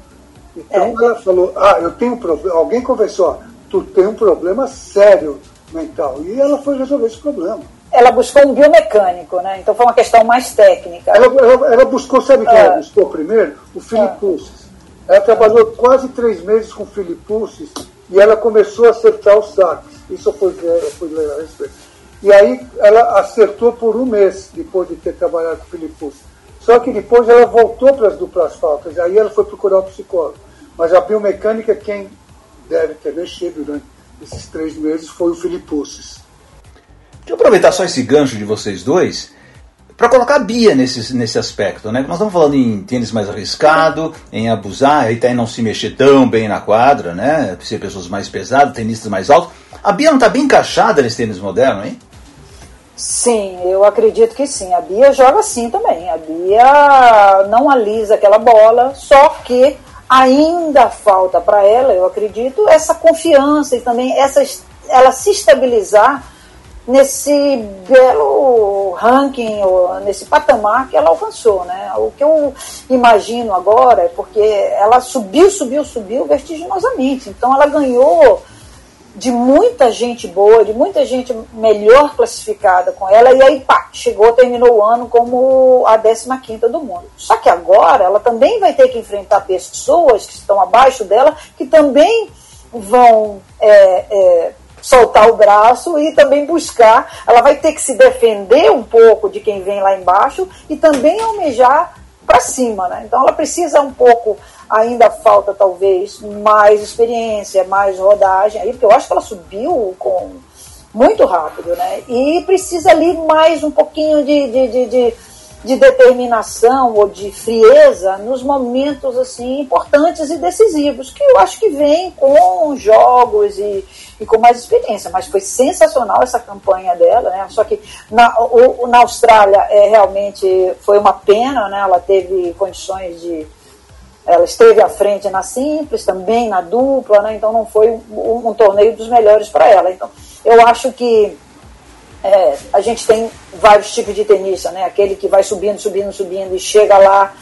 Então é. ela falou, ah, eu tenho um problema, alguém conversou, tu tem um problema sério mental. E ela foi resolver esse problema ela buscou um biomecânico, né? Então foi uma questão mais técnica. Ela, ela, ela buscou, sabe quem ela ah. buscou primeiro? O Filipe Pussis. Ela trabalhou quase três meses com o Filipe Pussis e ela começou a acertar os saques. Isso eu fui, eu fui ler a respeito. E aí ela acertou por um mês depois de ter trabalhado com o Filipe Pussis. Só que depois ela voltou para as duplas faltas, aí ela foi procurar um psicólogo. Mas a biomecânica, quem deve ter mexido durante esses três meses foi o Filipe Pussis. Deixa eu aproveitar só esse gancho de vocês dois para colocar a Bia nesse, nesse aspecto, né? Nós estamos falando em tênis mais arriscado, em abusar, e não se mexer tão bem na quadra, né? Ser pessoas mais pesadas, tenistas mais altos. A Bia não está bem encaixada nesse tênis moderno, hein? Sim, eu acredito que sim. A Bia joga assim também. A Bia não alisa aquela bola, só que ainda falta para ela, eu acredito, essa confiança e também essa, ela se estabilizar nesse belo ranking, nesse patamar que ela alcançou. Né? O que eu imagino agora é porque ela subiu, subiu, subiu vertiginosamente. Então ela ganhou de muita gente boa, de muita gente melhor classificada com ela, e aí pá, chegou, terminou o ano como a 15 do mundo. Só que agora ela também vai ter que enfrentar pessoas que estão abaixo dela, que também vão é, é, soltar o braço e também buscar. Ela vai ter que se defender um pouco de quem vem lá embaixo e também almejar para cima, né? Então ela precisa um pouco, ainda falta talvez mais experiência, mais rodagem, aí porque eu acho que ela subiu com muito rápido, né? E precisa ali mais um pouquinho de, de, de, de de determinação ou de frieza nos momentos assim importantes e decisivos, que eu acho que vem com jogos e, e com mais experiência. Mas foi sensacional essa campanha dela, né? Só que na, o, na Austrália é, realmente foi uma pena, né? Ela teve condições de ela esteve à frente na simples, também na dupla, né? então não foi um, um torneio dos melhores para ela. Então, eu acho que é, a gente tem vários tipos de tenista, né? Aquele que vai subindo, subindo, subindo e chega lá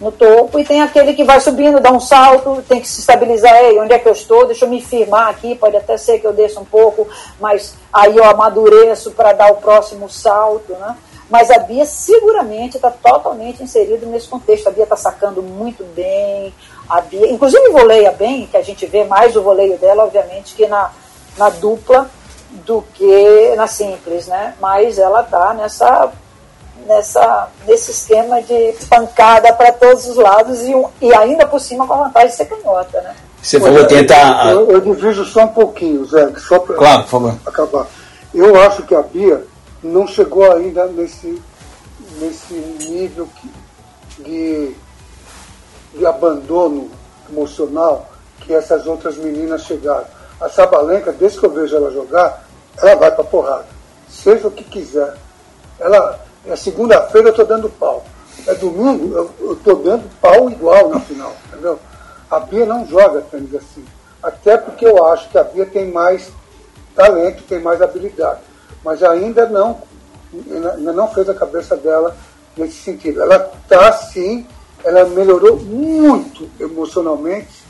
no topo, e tem aquele que vai subindo, dá um salto, tem que se estabilizar, Ei, onde é que eu estou? Deixa eu me firmar aqui, pode até ser que eu desça um pouco, mas aí eu amadureço para dar o próximo salto, né? Mas a Bia seguramente está totalmente inserida nesse contexto. A Bia está sacando muito bem. A Bia, inclusive voleia bem, que a gente vê mais o voleio dela, obviamente, que na, na dupla do que na simples, né? Mas ela está nessa, nessa, nesse esquema de pancada para todos os lados e, e ainda por cima com a vantagem de ser canhota, né? Você falou tentar. Eu, eu divido só um pouquinho, Zé, só para claro, por favor. acabar. Eu acho que a Bia não chegou ainda nesse, nesse nível de, de abandono emocional que essas outras meninas chegaram. A Sabalenka, desde que eu vejo ela jogar, ela vai para porrada. Seja o que quiser. Ela, é segunda-feira eu estou dando pau. É domingo, eu estou dando pau igual na final, entendeu? A Bia não joga tênis assim. Até porque eu acho que a Bia tem mais talento, tem mais habilidade mas ainda não, ainda não fez a cabeça dela nesse sentido. Ela está sim, ela melhorou muito emocionalmente,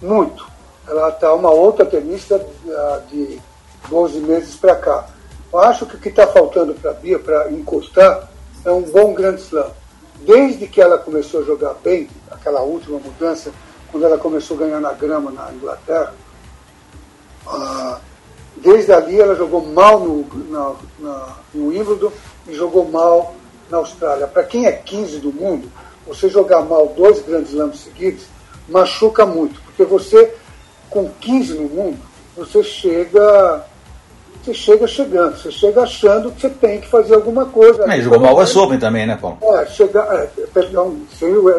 muito. Ela está uma outra tenista ah, de 12 meses para cá. Eu acho que o que está faltando para a Bia, para encostar, é um bom grande slam. Desde que ela começou a jogar bem, aquela última mudança, quando ela começou a ganhar na grama na Inglaterra, uh, Desde ali ela jogou mal no, na, na, no Wimbledon e jogou mal na Austrália. Para quem é 15 do mundo, você jogar mal dois grandes slams seguidos machuca muito, porque você, com 15 no mundo, você chega você chega chegando, você chega achando que você tem que fazer alguma coisa. Mas jogou mal o West Open também, né, Paulo? É, chega, é, perdão,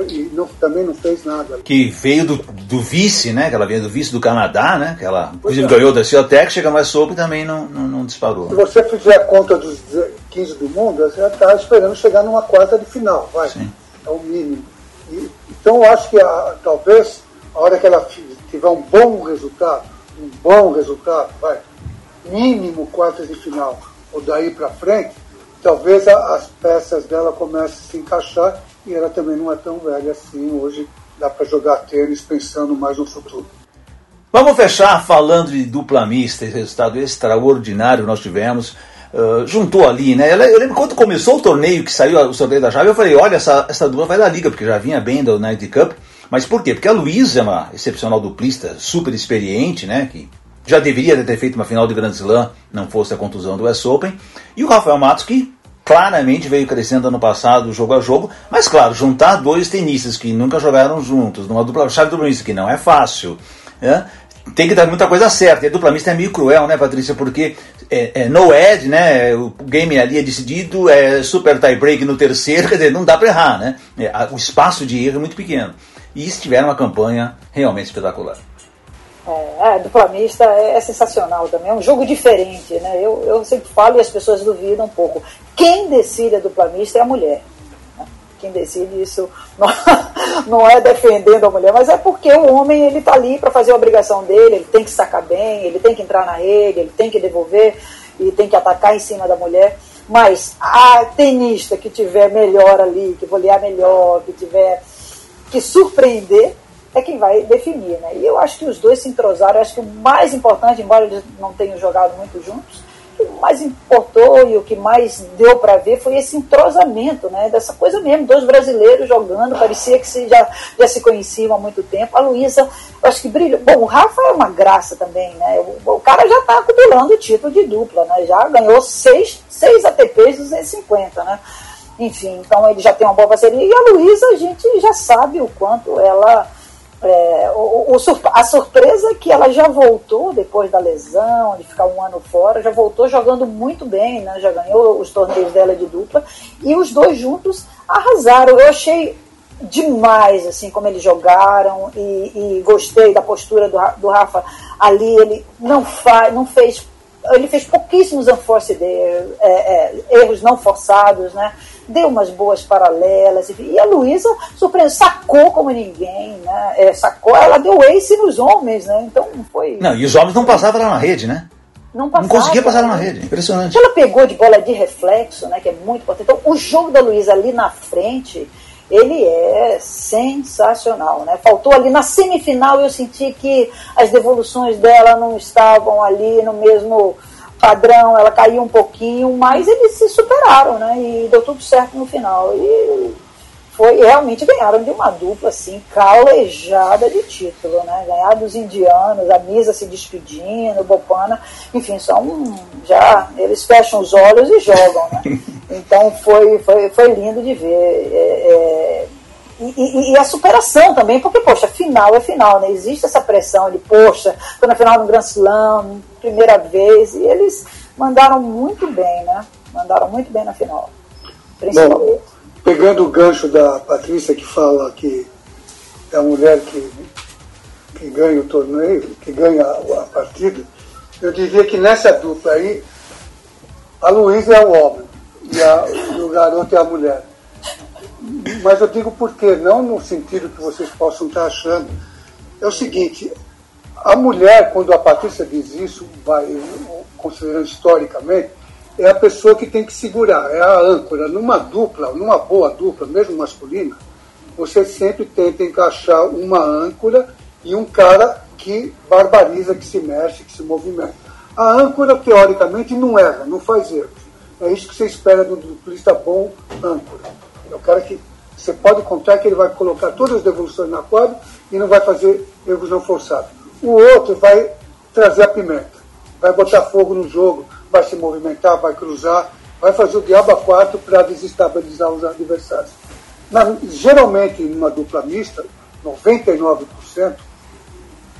e não, também não fez nada. Que veio do, do vice, né? Que ela veio do vice do Canadá, né? Que ela inclusive, é. ganhou da Ciotec, chega mais Open também não, não, não, disparou. Se você fizer a conta dos 15 do mundo, você já está esperando chegar numa quarta de final, vai. Sim. É o mínimo. E, então eu acho que a, talvez a hora que ela tiver um bom resultado, um bom resultado, vai mínimo quartas de final ou daí para frente, talvez a, as peças dela comecem a se encaixar e ela também não é tão velha assim. Hoje dá para jogar tênis pensando mais no futuro. Vamos fechar falando de dupla mista, esse resultado extraordinário nós tivemos. Uh, juntou ali, né? Eu lembro quando começou o torneio, que saiu o sorteio da chave, eu falei: olha, essa, essa dupla vai dar liga, porque já vinha bem da United Cup. Mas por quê? Porque a Luísa é uma excepcional duplista, super experiente, né? Que já deveria ter feito uma final de Grand Slam, não fosse a contusão do US Open. E o Rafael Matos, que claramente veio crescendo ano passado, jogo a jogo, mas claro, juntar dois tenistas que nunca jogaram juntos, numa dupla chave dupla mista, que não é fácil, né? tem que dar muita coisa certa. E a dupla mista é meio cruel, né, Patrícia? Porque é, é no edge, né? O game ali é decidido, é super tie break no terceiro, quer dizer, não dá para errar, né? É, o espaço de erro é muito pequeno. E eles tiveram uma campanha realmente espetacular. É, é, duplamista é, é, sensacional também, é um jogo diferente, né? Eu, eu sempre falo e as pessoas duvidam um pouco. Quem decide a duplamista é a mulher. Né? Quem decide isso não, não, é defendendo a mulher, mas é porque o homem ele está ali para fazer a obrigação dele, ele tem que sacar bem, ele tem que entrar na rede, ele tem que devolver e tem que atacar em cima da mulher. Mas a tenista que tiver melhor ali, que volear melhor, que tiver que surpreender, é quem vai definir, né? E eu acho que os dois se entrosaram. Acho que o mais importante, embora eles não tenham jogado muito juntos, o mais importou e o que mais deu para ver foi esse entrosamento, né? Dessa coisa mesmo, dois brasileiros jogando, parecia que se, já, já se conheciam há muito tempo. A Luísa, eu acho que brilhou. Bom, o Rafa é uma graça também, né? O, o cara já está acumulando o título de dupla, né? Já ganhou seis, seis ATPs 250, né? Enfim, então ele já tem uma boa parceria. E a Luísa, a gente já sabe o quanto ela É, o, o, a surpresa é que ela já voltou depois da lesão, de ficar um ano fora, já voltou jogando muito bem, né? já ganhou os torneios dela de dupla, e os dois juntos arrasaram. Eu achei demais assim como eles jogaram e, e gostei da postura do, do Rafa ali. Ele não, fa, não fez ele fez pouquíssimos unforced é, é, erros não forçados, né? Deu umas boas paralelas. E a Luísa surpreendeu, sacou como ninguém, né? É, sacou, ela deu ace nos homens, né? Então foi. Não, e os homens não passavam lá na rede, né? Não, passava, não conseguia passar lá na rede, impressionante. Ela pegou de bola de reflexo, né? Que é muito importante. Então, o jogo da Luísa ali na frente ele é sensacional, né? Faltou ali na semifinal eu senti que as devoluções dela não estavam ali no mesmo padrão, ela caiu um pouquinho, mas eles se superaram, né? E deu tudo certo no final. E foi realmente ganharam de uma dupla assim calejada de título, né? Ganhar dos indianos, a Misa se despedindo, Bopana, enfim, são já eles fecham os olhos e jogam, né? Então foi foi, foi lindo de ver. É, é, e, e, e, a superação também, porque, poxa, final é final, né? Existe essa pressão de, poxa, tô na final do Grand Slam, primeira vez, e eles mandaram muito bem, né? Mandaram muito bem na final. Bom, pegando o gancho da Patrícia que fala que é a mulher que, que ganha o torneio, que ganha a partida, eu diria que nessa dupla aí, a Luísa é o homem e, a, e o garoto é a mulher. Mas eu digo por quê? Não no sentido que vocês possam estar achando. É o seguinte, a mulher, quando a Patrícia diz isso, vai, considerando historicamente, é a pessoa que tem que segurar, é a âncora. Numa dupla, numa boa dupla, mesmo masculina, você sempre tenta encaixar uma âncora e um cara que barbariza, que se mexe, que se movimenta. A âncora, teoricamente, não erra, não faz erros. É isso que você espera do duplista bom âncora. É o cara que você pode contar que ele vai colocar todas as devoluções na quadra e não vai fazer erros não forçados. O outro vai trazer a pimenta, vai botar fogo no jogo, vai se movimentar, vai cruzar, vai fazer o diabo a quatro para desestabilizar os adversários. Na, geralmente, numa dupla mista, 99%,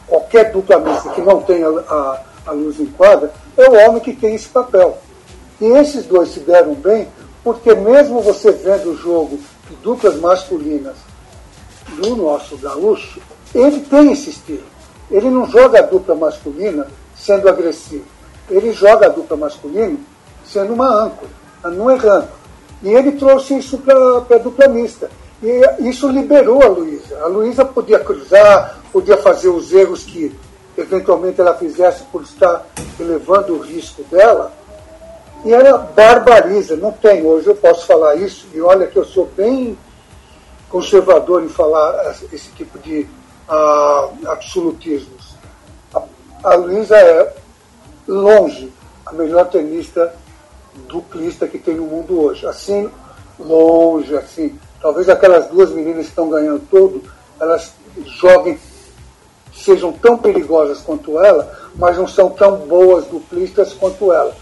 qualquer dupla mista que não tenha a, a luz em quadra, é o homem que tem esse papel. E esses dois se deram bem, porque mesmo você vendo o jogo de duplas masculinas do nosso gaúcho, ele tem esse estilo. Ele não joga a dupla masculina sendo agressivo ele joga a dupla masculina sendo uma âncora, não errando. E ele trouxe isso para a dupla mista. E isso liberou a Luísa. A Luísa podia cruzar, podia fazer os erros que eventualmente ela fizesse por estar elevando o risco dela. E ela barbariza, não tem. Hoje eu posso falar isso, e olha que eu sou bem conservador em falar esse tipo de uh, absolutismos. A, a Luísa é longe a melhor tenista duplista que tem no mundo hoje. Assim, longe, assim. Talvez aquelas duas meninas que estão ganhando tudo, elas joguem, sejam tão perigosas quanto ela, mas não são tão boas duplistas quanto ela.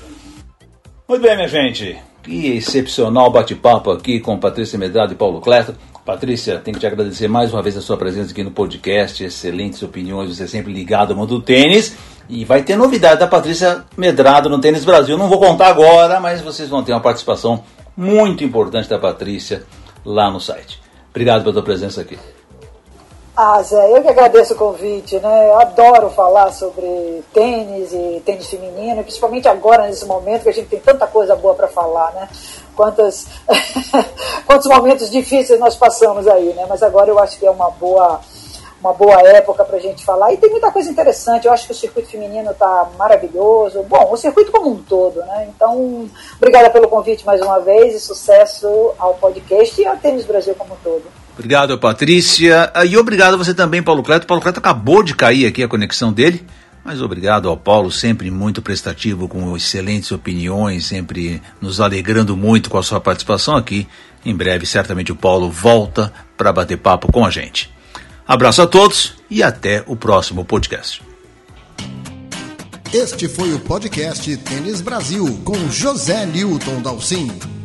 Muito bem, minha gente. Que excepcional bate-papo aqui com Patrícia Medrado e Paulo Cleto. Patrícia, tenho que te agradecer mais uma vez a sua presença aqui no podcast. Excelentes opiniões, você é sempre ligado ao mundo do tênis. E vai ter novidade da Patrícia Medrado no Tênis Brasil. Não vou contar agora, mas vocês vão ter uma participação muito importante da Patrícia lá no site. Obrigado pela tua presença aqui. Ah, Zé, eu que agradeço o convite, né? Eu adoro falar sobre tênis e tênis feminino, principalmente agora, nesse momento, que a gente tem tanta coisa boa para falar, né? Quantas, quantos momentos difíceis nós passamos aí, né? Mas agora eu acho que é uma boa uma boa época para a gente falar. E tem muita coisa interessante. Eu acho que o circuito feminino está maravilhoso. Bom, o circuito como um todo, né? Então, obrigada pelo convite mais uma vez e sucesso ao podcast e ao Tênis Brasil como um todo. Obrigado, Patrícia. E obrigado a você também, Paulo Cleto. Paulo Cleto acabou de cair aqui a conexão dele. Mas obrigado ao Paulo, sempre muito prestativo, com excelentes opiniões, sempre nos alegrando muito com a sua participação aqui. Em breve, certamente, o Paulo volta para bater papo com a gente. Abraço a todos e até o próximo podcast. Este foi o podcast Tênis Brasil com José Newton Dalcin.